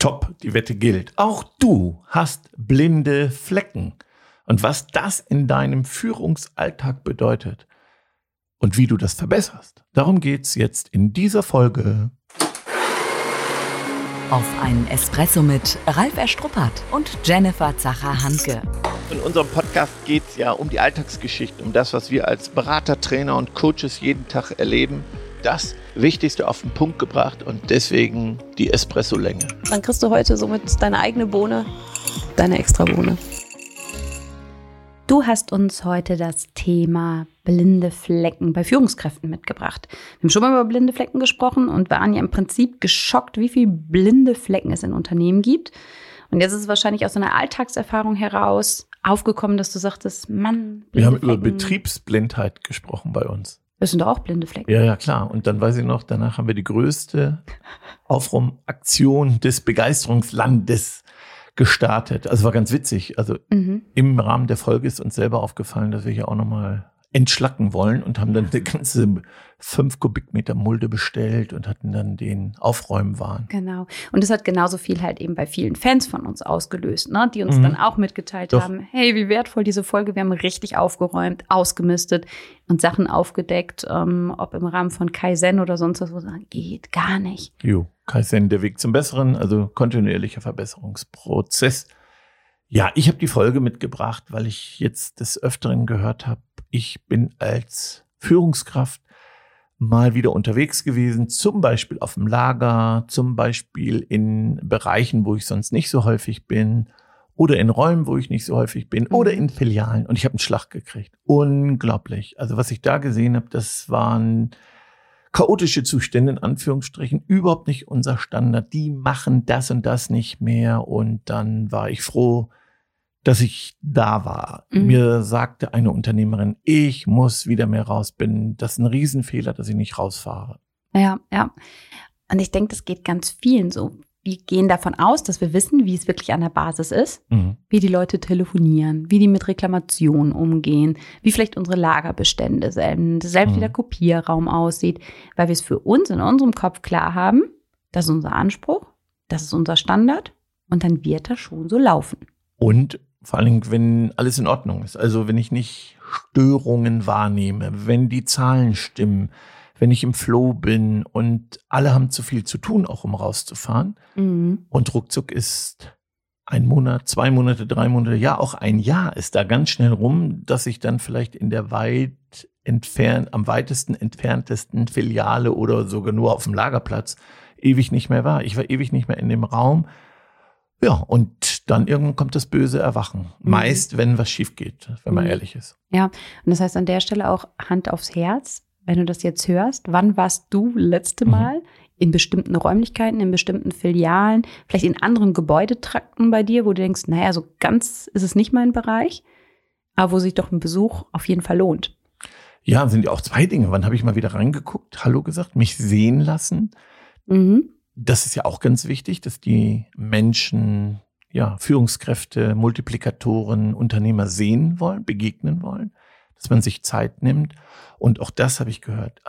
Top, die Wette gilt. Auch du hast blinde Flecken. Und was das in deinem Führungsalltag bedeutet und wie du das verbesserst, darum geht's jetzt in dieser Folge. Auf einen Espresso mit Ralf Erstruppert und Jennifer Zacher-Hanke. In unserem Podcast geht es ja um die Alltagsgeschichte, um das, was wir als Berater, Trainer und Coaches jeden Tag erleben das Wichtigste auf den Punkt gebracht und deswegen die Espresso-Länge. Dann kriegst du heute somit deine eigene Bohne, deine extra Bohne. Du hast uns heute das Thema blinde Flecken bei Führungskräften mitgebracht. Wir haben schon mal über blinde Flecken gesprochen und waren ja im Prinzip geschockt, wie viele blinde Flecken es in Unternehmen gibt. Und jetzt ist es wahrscheinlich aus einer Alltagserfahrung heraus aufgekommen, dass du sagtest, Mann, wir haben Flecken. über Betriebsblindheit gesprochen bei uns. Das sind doch auch blinde Flecken. Ja, ja, klar. Und dann weiß ich noch, danach haben wir die größte Aufräumaktion des Begeisterungslandes gestartet. Also war ganz witzig. Also mhm. im Rahmen der Folge ist uns selber aufgefallen, dass wir hier auch nochmal entschlacken wollen und haben dann eine ganze fünf Kubikmeter Mulde bestellt und hatten dann den Aufräumwahn. Genau. Und das hat genauso viel halt eben bei vielen Fans von uns ausgelöst, ne? die uns mhm. dann auch mitgeteilt Doch. haben, hey, wie wertvoll diese Folge, wir haben richtig aufgeräumt, ausgemistet und Sachen aufgedeckt, ähm, ob im Rahmen von Kaizen oder sonst was, wo sagen, geht gar nicht. Jo, Kaizen, der Weg zum Besseren, also kontinuierlicher Verbesserungsprozess. Ja, ich habe die Folge mitgebracht, weil ich jetzt des Öfteren gehört habe, ich bin als Führungskraft mal wieder unterwegs gewesen, zum Beispiel auf dem Lager, zum Beispiel in Bereichen, wo ich sonst nicht so häufig bin oder in Räumen, wo ich nicht so häufig bin oder in Filialen und ich habe einen Schlag gekriegt. Unglaublich. Also was ich da gesehen habe, das waren chaotische Zustände in Anführungsstrichen, überhaupt nicht unser Standard. Die machen das und das nicht mehr und dann war ich froh, dass ich da war. Mhm. Mir sagte eine Unternehmerin, ich muss wieder mehr raus. Bin das ist ein Riesenfehler, dass ich nicht rausfahre. Ja, ja. Und ich denke, das geht ganz vielen so. Wir gehen davon aus, dass wir wissen, wie es wirklich an der Basis ist, mhm. wie die Leute telefonieren, wie die mit Reklamationen umgehen, wie vielleicht unsere Lagerbestände sind, selbst mhm. wie der Kopierraum aussieht, weil wir es für uns in unserem Kopf klar haben, das ist unser Anspruch, das ist unser Standard und dann wird das schon so laufen. Und vor allen Dingen, wenn alles in Ordnung ist. Also wenn ich nicht Störungen wahrnehme, wenn die Zahlen stimmen, wenn ich im Flow bin und alle haben zu viel zu tun, auch um rauszufahren. Mhm. Und ruckzuck ist ein Monat, zwei Monate, drei Monate, ja, auch ein Jahr ist da ganz schnell rum, dass ich dann vielleicht in der weit entfernt, am weitesten entferntesten Filiale oder sogar nur auf dem Lagerplatz ewig nicht mehr war. Ich war ewig nicht mehr in dem Raum. Ja, und dann irgendwann kommt das böse Erwachen. Mhm. Meist, wenn was schief geht, wenn man mhm. ehrlich ist. Ja, und das heißt an der Stelle auch Hand aufs Herz, wenn du das jetzt hörst. Wann warst du letzte mhm. Mal in bestimmten Räumlichkeiten, in bestimmten Filialen, vielleicht in anderen Gebäudetrakten bei dir, wo du denkst, naja, so ganz ist es nicht mein Bereich, aber wo sich doch ein Besuch auf jeden Fall lohnt. Ja, sind ja auch zwei Dinge. Wann habe ich mal wieder reingeguckt, Hallo gesagt, mich sehen lassen? Mhm das ist ja auch ganz wichtig, dass die Menschen, ja, Führungskräfte, Multiplikatoren, Unternehmer sehen wollen, begegnen wollen, dass man sich Zeit nimmt. Und auch das habe ich gehört.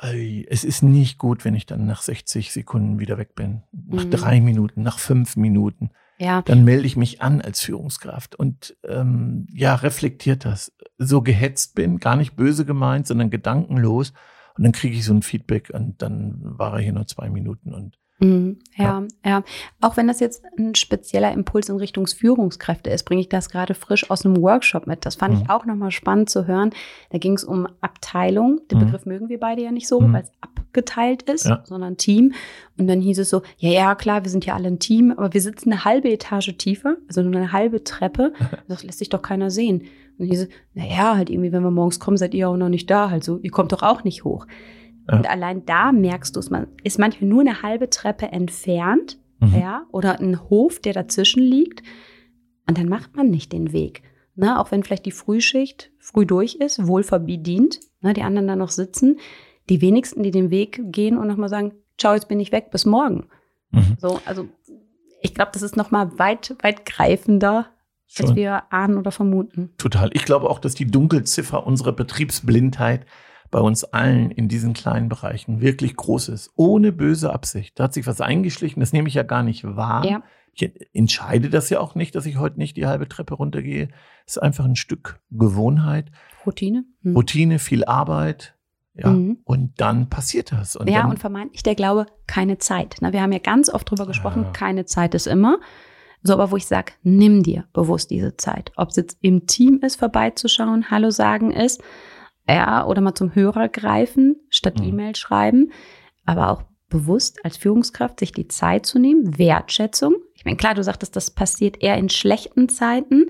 Es ist nicht gut, wenn ich dann nach 60 Sekunden wieder weg bin. Nach mhm. drei Minuten, nach fünf Minuten. Ja. Dann melde ich mich an als Führungskraft und ähm, ja, reflektiert das. So gehetzt bin, gar nicht böse gemeint, sondern gedankenlos. Und dann kriege ich so ein Feedback und dann war er hier nur zwei Minuten und Mhm. Ja, ja, ja. Auch wenn das jetzt ein spezieller Impuls in Richtung Führungskräfte ist, bringe ich das gerade frisch aus einem Workshop mit. Das fand mhm. ich auch nochmal spannend zu hören. Da ging es um Abteilung. Den mhm. Begriff mögen wir beide ja nicht so, mhm. weil es abgeteilt ist, ja. sondern Team. Und dann hieß es so, ja, ja, klar, wir sind ja alle ein Team, aber wir sitzen eine halbe Etage tiefer, also nur eine halbe Treppe. Das lässt sich doch keiner sehen. Und hieß es, naja, halt irgendwie, wenn wir morgens kommen, seid ihr auch noch nicht da. Also ihr kommt doch auch nicht hoch. Ja. Und allein da merkst du es, man ist manchmal nur eine halbe Treppe entfernt, mhm. ja, oder ein Hof, der dazwischen liegt. Und dann macht man nicht den Weg. Ne? Auch wenn vielleicht die Frühschicht früh durch ist, wohl verbedient, ne? die anderen da noch sitzen. Die wenigsten, die den Weg gehen und nochmal sagen, ciao, jetzt bin ich weg, bis morgen. Mhm. So, also ich glaube, das ist nochmal weit, weit greifender, Schon. als wir ahnen oder vermuten. Total. Ich glaube auch, dass die Dunkelziffer unserer Betriebsblindheit bei uns allen in diesen kleinen Bereichen wirklich groß ist, ohne böse Absicht. Da hat sich was eingeschlichen, das nehme ich ja gar nicht wahr. Ja. Ich entscheide das ja auch nicht, dass ich heute nicht die halbe Treppe runtergehe. Es ist einfach ein Stück Gewohnheit. Routine. Hm. Routine, viel Arbeit. Ja, Mhm. und dann passiert das. Und ja, und vermeintlich der Glaube, keine Zeit. Na, wir haben ja ganz oft drüber gesprochen, Ah. keine Zeit ist immer. So, aber wo ich sage, nimm dir bewusst diese Zeit. Ob es jetzt im Team ist, vorbeizuschauen, Hallo sagen ist, ja, oder mal zum Hörer greifen, statt Mhm. E-Mail schreiben, aber auch bewusst als Führungskraft sich die Zeit zu nehmen, Wertschätzung. Ich meine, klar, du sagtest, das passiert eher in schlechten Zeiten.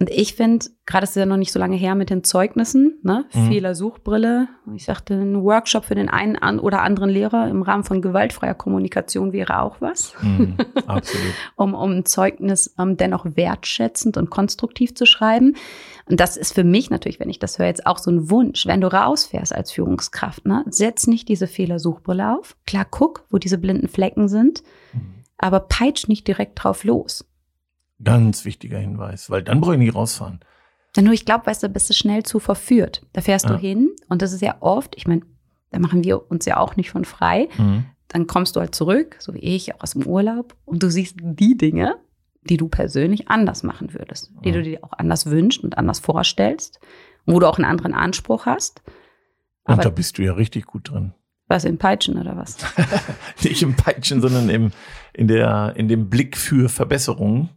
Und ich finde, gerade ist es ja noch nicht so lange her mit den Zeugnissen, ne? Mhm. Fehlersuchbrille. Ich sagte, ein Workshop für den einen an oder anderen Lehrer im Rahmen von gewaltfreier Kommunikation wäre auch was, Mhm, absolut. um, um ein Zeugnis ähm, dennoch wertschätzend und konstruktiv zu schreiben. Und das ist für mich natürlich, wenn ich das höre, jetzt auch so ein Wunsch, wenn du rausfährst als Führungskraft, ne? setz nicht diese Fehlersuchbrille auf. Klar, guck, wo diese blinden Flecken sind, Mhm. aber peitsch nicht direkt drauf los. Ganz wichtiger Hinweis, weil dann brauche ich nicht rausfahren. Nur ich glaube, weißt du, bist du schnell zu verführt. Da fährst Ja. du hin und das ist ja oft, ich meine, da machen wir uns ja auch nicht von frei. Mhm. Dann kommst du halt zurück, so wie ich, auch aus dem Urlaub, und du siehst die Dinge, die du persönlich anders machen würdest, die Ja. du dir auch anders wünschst und anders vorstellst, wo du auch einen anderen Anspruch hast. Und da Aber bist du ja richtig gut drin. was in Peitschen oder was? Nicht im Peitschen, sondern im, in, der, in dem Blick für Verbesserungen.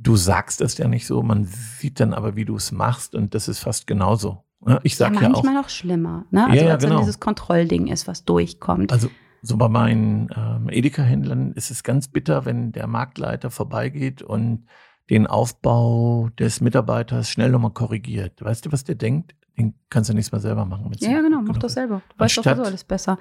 Du sagst das ja nicht so, man sieht dann aber, wie du es machst und das ist fast genauso. Ja, Ich sag ja, ja, auch, manchmal noch schlimmer, ne? Also Ja, ja, wenn genau. dieses Kontrollding ist, was durchkommt. also so bei meinen ähm, Edeka-Händlern ist es ganz bitter, wenn der Marktleiter vorbeigeht und den Aufbau des Mitarbeiters schnell nochmal korrigiert. Weißt du, was der denkt? Den kannst du nächstes Mal selber machen. ja, ja, genau, mach genug das selber. Du weißt doch Anstatt- sowieso alles besser.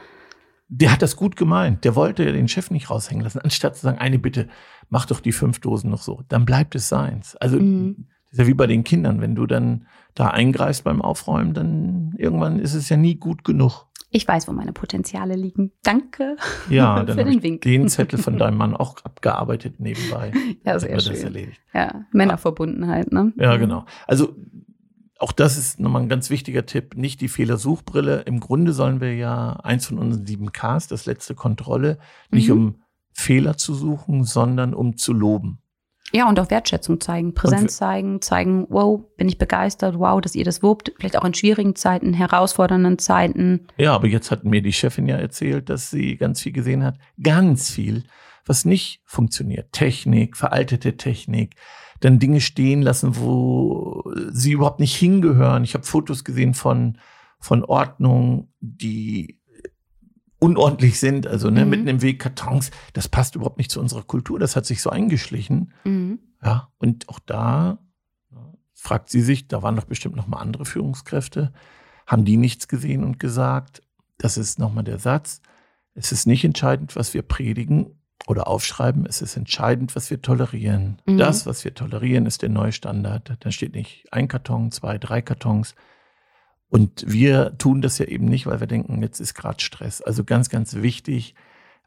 Der hat das gut gemeint. Der wollte den Chef nicht raushängen lassen, anstatt zu sagen, eine Bitte, mach doch die fünf Dosen noch so. Dann bleibt es seins. Also, Mhm. das ist ja wie bei den Kindern. Wenn du dann da eingreifst beim Aufräumen, dann irgendwann ist es ja nie gut genug. Ich weiß, wo meine Potenziale liegen. Danke. Ja, Für dann den habe ich Wink. den Zettel von deinem Mann auch abgearbeitet nebenbei. Ja, sehr schön. Ja, Männerverbundenheit, ne? Ja, genau. Also auch das ist nochmal ein ganz wichtiger Tipp. Nicht die Fehlersuchbrille. Im Grunde sollen wir ja eins von unseren sieben Ks, das letzte Kontrolle, nicht Mhm. um Fehler zu suchen, sondern um zu loben. Ja, und auch Wertschätzung zeigen, Präsenz zeigen, zeigen, wow, bin ich begeistert, wow, dass ihr das wuppt. Vielleicht auch in schwierigen Zeiten, herausfordernden Zeiten. Ja, aber jetzt hat mir die Chefin ja erzählt, dass sie ganz viel gesehen hat. Ganz viel, was nicht funktioniert. Technik, veraltete Technik, dann Dinge stehen lassen, wo sie überhaupt nicht hingehören. Ich habe Fotos gesehen von, von Ordnungen, die unordentlich sind, also ne, Mhm. mitten im Weg Kartons. Das passt überhaupt nicht zu unserer Kultur. Das hat sich so eingeschlichen. Mhm. Ja, und auch da fragt sie sich, da waren doch bestimmt noch mal andere Führungskräfte, haben die nichts gesehen und gesagt, das ist noch mal der Satz, es ist nicht entscheidend, was wir predigen oder aufschreiben, es ist entscheidend, was wir tolerieren. Mhm. Das, was wir tolerieren, ist der neue Standard. Da steht nicht ein Karton, zwei, drei Kartons. Und wir tun das ja eben nicht, weil wir denken, jetzt ist gerade Stress. Also ganz, ganz wichtig,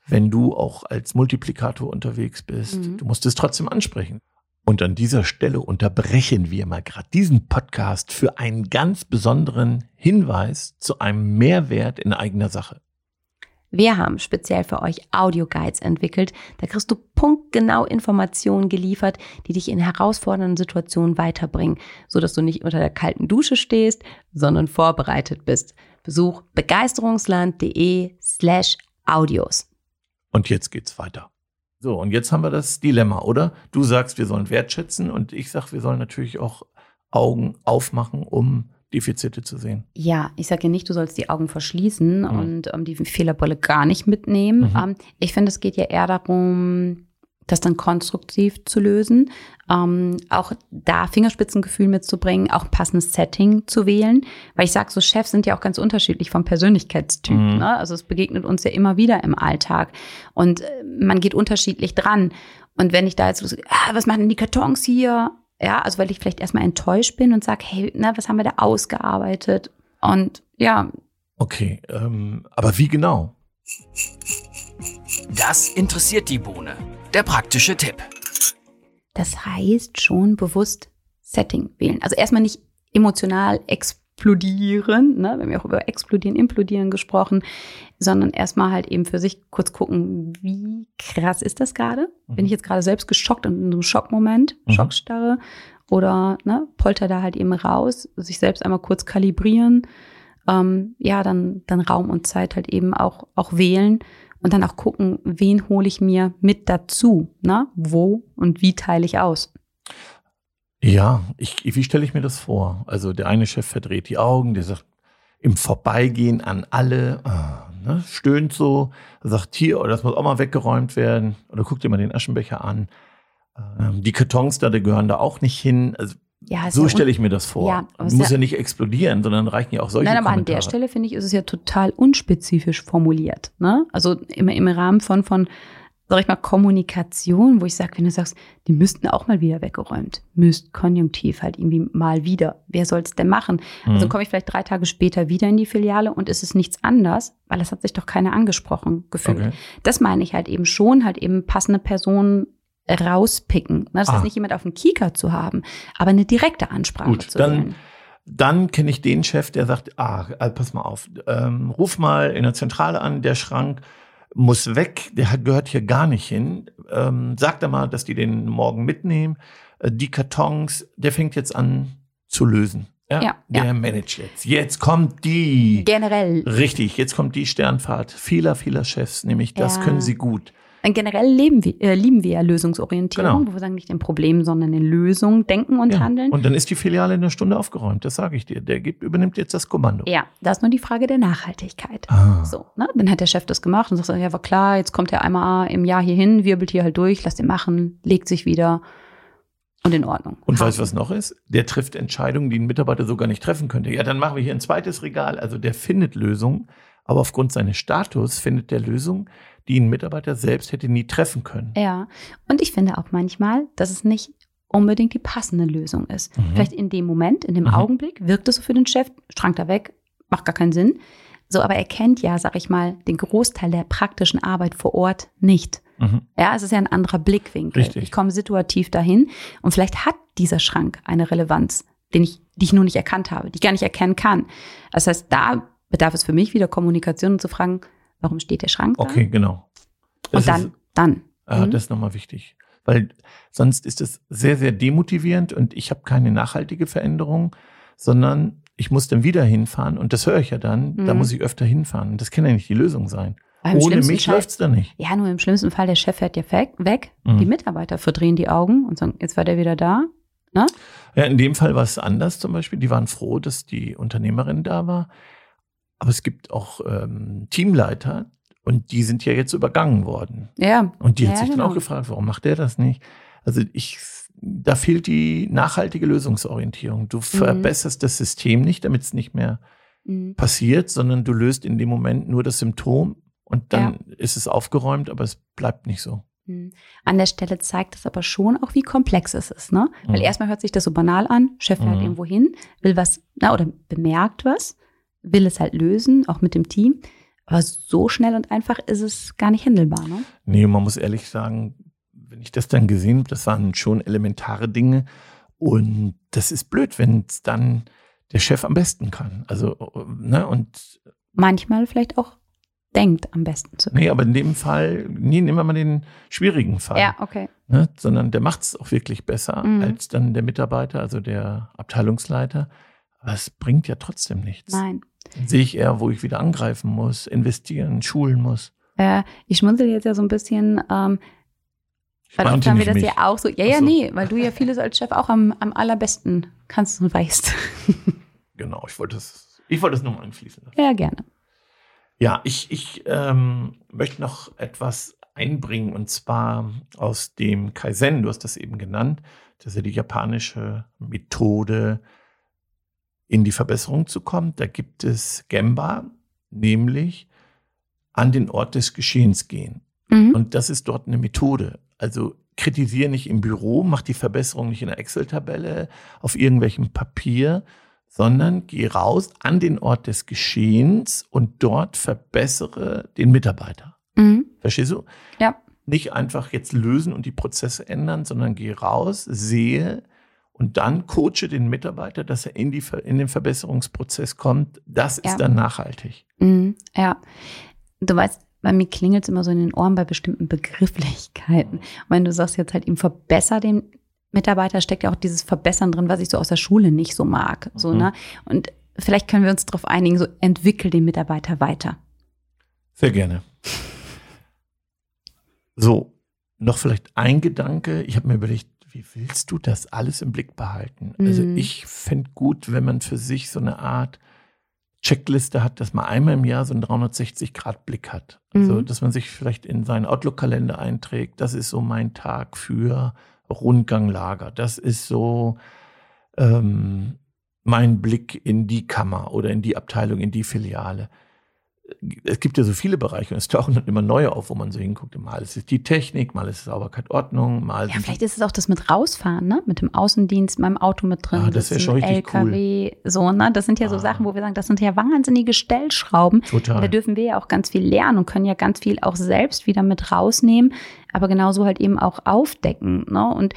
wenn du auch als Multiplikator unterwegs bist, Mhm. du musst es trotzdem ansprechen. Und an dieser Stelle unterbrechen wir mal gerade diesen Podcast für einen ganz besonderen Hinweis zu einem Mehrwert in eigener Sache. Wir haben speziell für euch Audio-Guides entwickelt. Da kriegst du punktgenau Informationen geliefert, die dich in herausfordernden Situationen weiterbringen, sodass du nicht unter der kalten Dusche stehst, sondern vorbereitet bist. Besuch begeisterungsland.de slash Audios. Und jetzt geht's weiter. So, und jetzt haben wir das Dilemma, oder? Du sagst, wir sollen wertschätzen und ich sag, wir sollen natürlich auch Augen aufmachen, um Defizite zu sehen. Ja, ich sage ja nicht, du sollst die Augen verschließen Mhm. und ähm, die Fehlerbrille gar nicht mitnehmen. Mhm. Ähm, ich finde, es geht ja eher darum, das dann konstruktiv zu lösen. Ähm, auch da Fingerspitzengefühl mitzubringen, auch ein passendes Setting zu wählen. Weil ich sage, so Chefs sind ja auch ganz unterschiedlich vom Persönlichkeitstyp. Mhm. Ne? Also es begegnet uns ja immer wieder im Alltag. Und äh, man geht unterschiedlich dran. Und wenn ich da jetzt, so, ah, was machen denn die Kartons hier? Ja, also weil ich vielleicht erstmal enttäuscht bin und sage, hey, na, was haben wir da ausgearbeitet? Und ja, Okay, ähm, aber wie genau? Das interessiert die Bohne. Der praktische Tipp. das heißt schon bewusst Setting wählen. Also erstmal nicht emotional explodieren, ne? wir haben ja auch über explodieren, implodieren gesprochen, sondern erstmal halt eben für sich kurz gucken, wie krass ist das gerade? Mhm. Bin ich jetzt gerade selbst geschockt und in so einem Schockmoment, Mhm. Schockstarre oder ne, polter da halt eben raus, sich selbst einmal kurz kalibrieren, ähm, ja, dann, dann Raum und Zeit halt eben auch, auch wählen und dann auch gucken, wen hole ich mir mit dazu, ne? wo und wie teile ich aus. Ja, ich, wie stelle ich mir das vor? Also der eine Chef verdreht die Augen, der sagt im Vorbeigehen an alle, ah, ne, stöhnt so, sagt hier, oh, das muss auch mal weggeräumt werden. Oder guckt dir mal den Aschenbecher an. Ähm, die Kartons da, die gehören da auch nicht hin. Also Ja, so ja stelle ich mir das vor. Ja, muss ja- nicht explodieren, sondern reichen ja auch solche Nein, aber an Kommentare. der Stelle finde ich, ist es ja total unspezifisch formuliert. Ne? Also immer im Rahmen von, von, sag ich mal, Kommunikation, wo ich sage, wenn du sagst, die müssten auch mal wieder weggeräumt. Müsst konjunktiv halt irgendwie mal wieder. Wer soll es denn machen? Also Mhm. komme ich vielleicht drei Tage später wieder in die Filiale und es ist nichts anders, weil es hat sich doch keiner angesprochen gefühlt. Okay. Das meine ich halt eben schon, halt eben passende Personen rauspicken. Ne? Das Ah. heißt nicht jemand auf dem Kieker zu haben, aber eine direkte Ansprache Gut, zu dann- wählen. Dann kenne ich den Chef, der sagt, ah, äh, pass mal auf, ähm, ruf mal in der Zentrale an, der Schrank muss weg, der gehört hier gar nicht hin. Ähm, sag da mal, dass die den morgen mitnehmen. Äh, die Kartons, der fängt jetzt an zu lösen. Ja, Ja, der ja. managt jetzt. Jetzt kommt die. Generell Richtig, jetzt kommt die Sternfahrt vieler, vieler Chefs, nämlich das Ja. können sie gut. Äh, Generell leben wir, äh, lieben wir ja Lösungsorientierung, Genau. wo wir sagen, nicht in Problem, sondern in Lösung denken und Ja. handeln. Und dann ist die Filiale in einer Stunde aufgeräumt, das sage ich dir. Der gibt, übernimmt jetzt das Kommando. ja, da ist nur die Frage der Nachhaltigkeit. Ah. So, ne? Dann hat der Chef das gemacht und sagt, ja, war klar, jetzt kommt er einmal im Jahr hier hin, wirbelt hier halt durch, lasst ihn machen, legt sich wieder und in Ordnung. Und weißt du, was noch ist? Der trifft Entscheidungen, die ein Mitarbeiter so gar nicht treffen könnte. Ja, dann machen wir hier ein zweites Regal. Also der findet Lösungen, aber aufgrund seines Status findet der Lösungen, die ein Mitarbeiter selbst hätte nie treffen können. Ja, und ich finde auch manchmal, dass es nicht unbedingt die passende Lösung ist. Mhm. Vielleicht in dem Moment, in dem Mhm. Augenblick wirkt es so für den Chef, Schrank da weg, macht gar keinen Sinn. So, aber er kennt ja, sag ich mal, den Großteil der praktischen Arbeit vor Ort nicht. Mhm. Ja, es ist ja ein anderer Blickwinkel. Richtig. Ich komme situativ dahin und vielleicht hat dieser Schrank eine Relevanz, den ich, die ich nur nicht erkannt habe, die ich gar nicht erkennen kann. Das heißt, da bedarf es für mich wieder Kommunikation und zu fragen, warum steht der Schrank da? Okay, genau. Das Und dann, ist, dann. ah, Mhm. das ist nochmal wichtig. Weil sonst ist es sehr, sehr demotivierend und ich habe keine nachhaltige Veränderung, sondern ich muss dann wieder hinfahren und das höre ich ja dann, da Mhm. muss ich öfter hinfahren. Und das kann ja nicht die Lösung sein. Ohne mich Fall- läuft's da nicht. Ja, nur im schlimmsten Fall, der Chef fährt ja weg. Mhm. die Mitarbeiter verdrehen die Augen und sagen, jetzt war der wieder da. Ja, in dem Fall war es anders zum Beispiel. Die waren froh, dass die Unternehmerin da war. Aber es gibt auch ähm, Teamleiter und die sind ja jetzt übergangen worden. Ja, Und die hat Ja, sich dann genau. auch gefragt, warum macht der das nicht? Also ich, da fehlt die nachhaltige Lösungsorientierung. Du verbesserst das System nicht, damit es nicht mehr Mhm. passiert, sondern du löst in dem Moment nur das Symptom und dann ist es aufgeräumt, aber es bleibt nicht so. Mhm. An der Stelle zeigt es aber schon auch, wie komplex es ist, ne? Weil Mhm. erstmal hört sich das so banal an, Chef fährt Mhm. irgendwo hin, will was, na, oder bemerkt was, will es halt lösen, auch mit dem Team. Aber so schnell und einfach ist es gar nicht handelbar, ne? Nee, man muss ehrlich sagen, wenn ich das dann gesehen habe, das waren schon elementare Dinge. Und das ist blöd, wenn es dann der Chef am besten kann. Also, ne, und Manchmal vielleicht auch denkt, am besten zu nee, aber in dem Fall, nee, nehmen wir mal den schwierigen Fall. Ja, okay. Ne, sondern der macht es auch wirklich besser Mhm. als dann der Mitarbeiter, also der Abteilungsleiter. Aber es bringt ja trotzdem nichts. Nein. Sehe ich eher, wo ich wieder angreifen muss, investieren, schulen muss. Äh, ich schmunzel jetzt ja so ein bisschen, ähm, weil oft haben wir das mich. ja auch so. Ja, ja, so. nee, weil du ja vieles als Chef auch am, am allerbesten kannst und weißt. Genau, ich wollte es, ich wollte es nur mal einfließen lassen. ja, gerne. Ja, ich, ich ähm, möchte noch etwas einbringen und zwar aus dem Kaizen, du hast das eben genannt, das ist ja die japanische Methode, in die Verbesserung zu kommen. Da gibt es Gemba, nämlich an den Ort des Geschehens gehen. Mhm. Und das ist dort eine Methode. Also kritisiere nicht im Büro, mach die Verbesserung nicht in der Excel-Tabelle, auf irgendwelchem Papier, sondern geh raus an den Ort des Geschehens und dort verbessere den Mitarbeiter. Mhm. Verstehst du? Ja. Nicht einfach jetzt lösen und die Prozesse ändern, sondern geh raus, sehe und dann coache den Mitarbeiter, dass er in, die, in den Verbesserungsprozess kommt. Das ist Ja. dann nachhaltig. Mhm, ja. Du weißt, bei mir klingelt es immer so in den Ohren bei bestimmten Begrifflichkeiten. Und wenn du sagst jetzt halt ihm verbessere den Mitarbeiter, steckt ja auch dieses Verbessern drin, was ich so aus der Schule nicht so mag. So, Mhm. ne? Und vielleicht können wir uns darauf einigen, so entwickel den Mitarbeiter weiter. Sehr gerne. So, noch vielleicht ein Gedanke. Ich habe mir überlegt, wie willst du das alles im Blick behalten? Also Mhm. ich fände gut, wenn man für sich so eine Art Checkliste hat, dass man einmal im Jahr so einen 360-Grad-Blick hat. Also, Mhm. dass man sich vielleicht in seinen Outlook-Kalender einträgt, das ist so mein Tag für Rundganglager. Das ist so ähm, mein Blick in die Kammer oder in die Abteilung, in die Filiale es gibt ja so viele Bereiche und es tauchen dann immer neue auf, wo man so hinguckt. Mal ist es die Technik, mal ist es Sauberkeit, Ordnung, mal Ja, vielleicht ist es auch das mit rausfahren, ne? Mit dem Außendienst, meinem Auto mit drin. Ah, das sitzen, schon richtig LKW, so, ne? Das sind ja so Ah. Sachen, wo wir sagen, das sind ja wahnsinnige Stellschrauben. total. Da dürfen wir ja auch ganz viel lernen und können ja ganz viel auch selbst wieder mit rausnehmen, aber genauso halt eben auch aufdecken. Ne? Und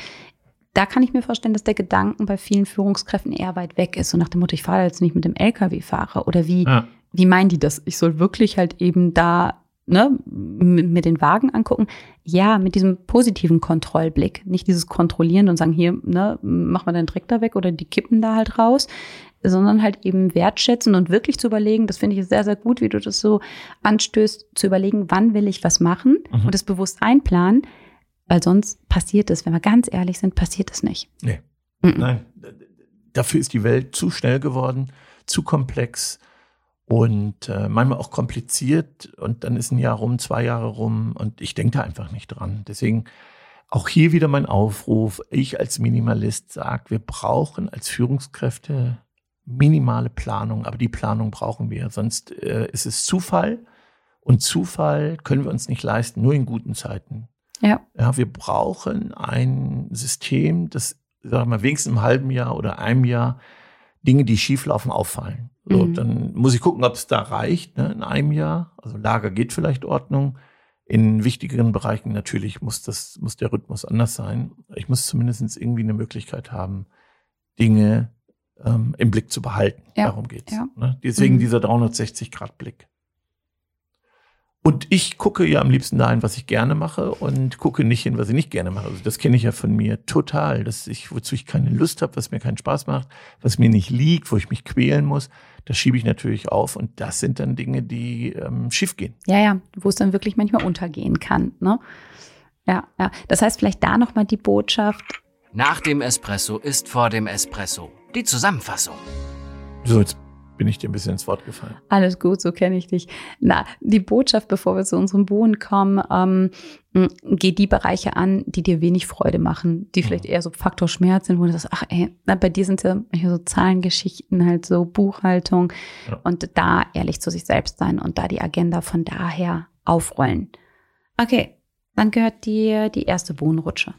da kann ich mir vorstellen, dass der Gedanken bei vielen Führungskräften eher weit weg ist. So nach dem Motto, ich fahre jetzt nicht mit dem LKW-Fahrer. Oder wie, ja. Wie meinen die das? Ich soll wirklich halt eben da ne, mir den Wagen angucken. Ja, mit diesem positiven Kontrollblick. Nicht dieses Kontrollieren und sagen, hier, ne, mach mal deinen Dreck da weg oder die kippen da halt raus, sondern halt eben wertschätzen und wirklich zu überlegen, das finde ich sehr, sehr gut, wie du das so anstößt, zu überlegen, wann will ich was machen Mhm. und das bewusst einplanen, weil sonst passiert es, wenn wir ganz ehrlich sind, passiert es nicht. Nee. Mhm. Nein, dafür ist die Welt zu schnell geworden, zu komplex und äh, manchmal auch kompliziert. Und dann ist ein Jahr rum, zwei Jahre rum und ich denke da einfach nicht dran. Deswegen auch hier wieder mein Aufruf. Ich als Minimalist sage, wir brauchen als Führungskräfte minimale Planung, aber die Planung brauchen wir. Sonst äh, ist es Zufall und Zufall können wir uns nicht leisten, nur in guten Zeiten. Ja. Ja, wir brauchen ein System, das, sagen wir mal, wenigstens im halben Jahr oder einem Jahr Dinge, die schieflaufen, auffallen. So, Mhm. Dann muss ich gucken, ob es da reicht, ne, in einem Jahr. Also Lager geht vielleicht Ordnung. In wichtigeren Bereichen natürlich muss das, muss der Rhythmus anders sein. Ich muss zumindest irgendwie eine Möglichkeit haben, Dinge ähm, im Blick zu behalten. Ja, Darum geht's. ja. Ne? Deswegen Mhm. dieser 360-Grad-Blick. Und ich gucke ja am liebsten dahin, was ich gerne mache und gucke nicht hin, was ich nicht gerne mache. Also das kenne ich ja von mir total, dass ich, wozu ich keine Lust habe, was mir keinen Spaß macht, was mir nicht liegt, wo ich mich quälen muss, das schiebe ich natürlich auf und das sind dann Dinge, die ähm, schief gehen. Ja, ja, wo es dann wirklich manchmal untergehen kann. Ne? Ja, ja. Das heißt, vielleicht da nochmal die Botschaft. Nach dem Espresso ist vor dem Espresso. Die Zusammenfassung. So, jetzt bin ich dir ein bisschen ins Wort gefallen. Alles gut, so kenne ich dich. Na, die Botschaft, bevor wir zu unserem Bohnen kommen, ähm, geh die Bereiche an, die dir wenig Freude machen, die vielleicht eher so Faktor Schmerz sind, wo du sagst, ach ey, na, bei dir sind ja so Zahlengeschichten, halt so Buchhaltung Ja. und da ehrlich zu sich selbst sein und da die Agenda von daher aufrollen. Okay, dann gehört dir die erste Bohnenrutsche.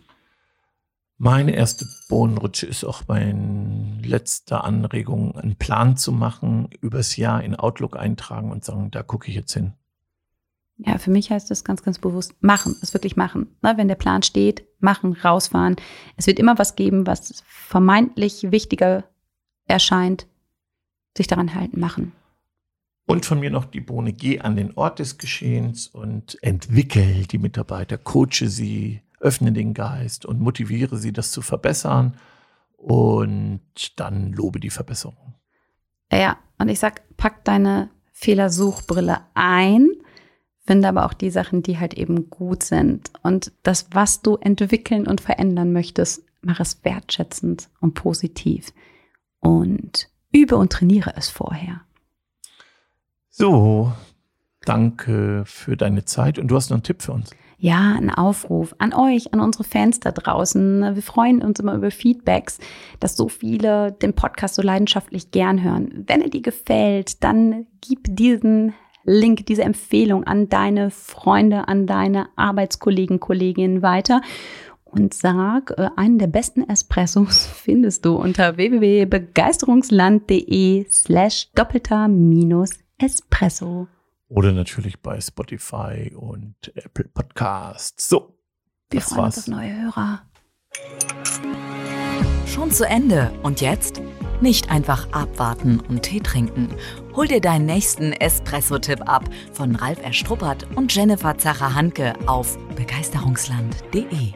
Meine erste Bohnenrutsche ist auch meine letzte Anregung, einen Plan zu machen, übers Jahr in Outlook eintragen und sagen, da gucke ich jetzt hin. Ja, für mich heißt das ganz, ganz bewusst machen, es wirklich machen. Ne, wenn der Plan steht, machen, rausfahren. Es wird immer was geben, was vermeintlich wichtiger erscheint. Sich daran halten, machen. Und von mir noch die Bohne, geh an den Ort des Geschehens und entwickel die Mitarbeiter, coache sie, öffne den Geist und motiviere sie, das zu verbessern und dann lobe die Verbesserung. Ja, und ich sag, pack deine Fehlersuchbrille ein, finde aber auch die Sachen, die halt eben gut sind. Und das, was du entwickeln und verändern möchtest, mach es wertschätzend und positiv. Und übe und trainiere es vorher. So, danke für deine Zeit und du hast noch einen Tipp für uns. Ja, ein Aufruf an euch, an unsere Fans da draußen. Wir freuen uns immer über Feedbacks, dass so viele den Podcast so leidenschaftlich gern hören. Wenn er dir gefällt, dann gib diesen Link, diese Empfehlung an deine Freunde, an deine Arbeitskollegen, Kolleginnen weiter und sag, äh, einen der besten Espressos findest du unter www.begeisterungsland.de slash doppelter minus Espresso. Oder natürlich bei Spotify und Apple Podcasts. So, Wir das freuen uns war's. auf neue Hörer. schon zu Ende. Und jetzt? Nicht einfach abwarten und Tee trinken. Hol dir deinen nächsten Espresso-Tipp ab von Ralf Erstruppert und Jennifer Zacher-Hanke auf begeisterungsland.de.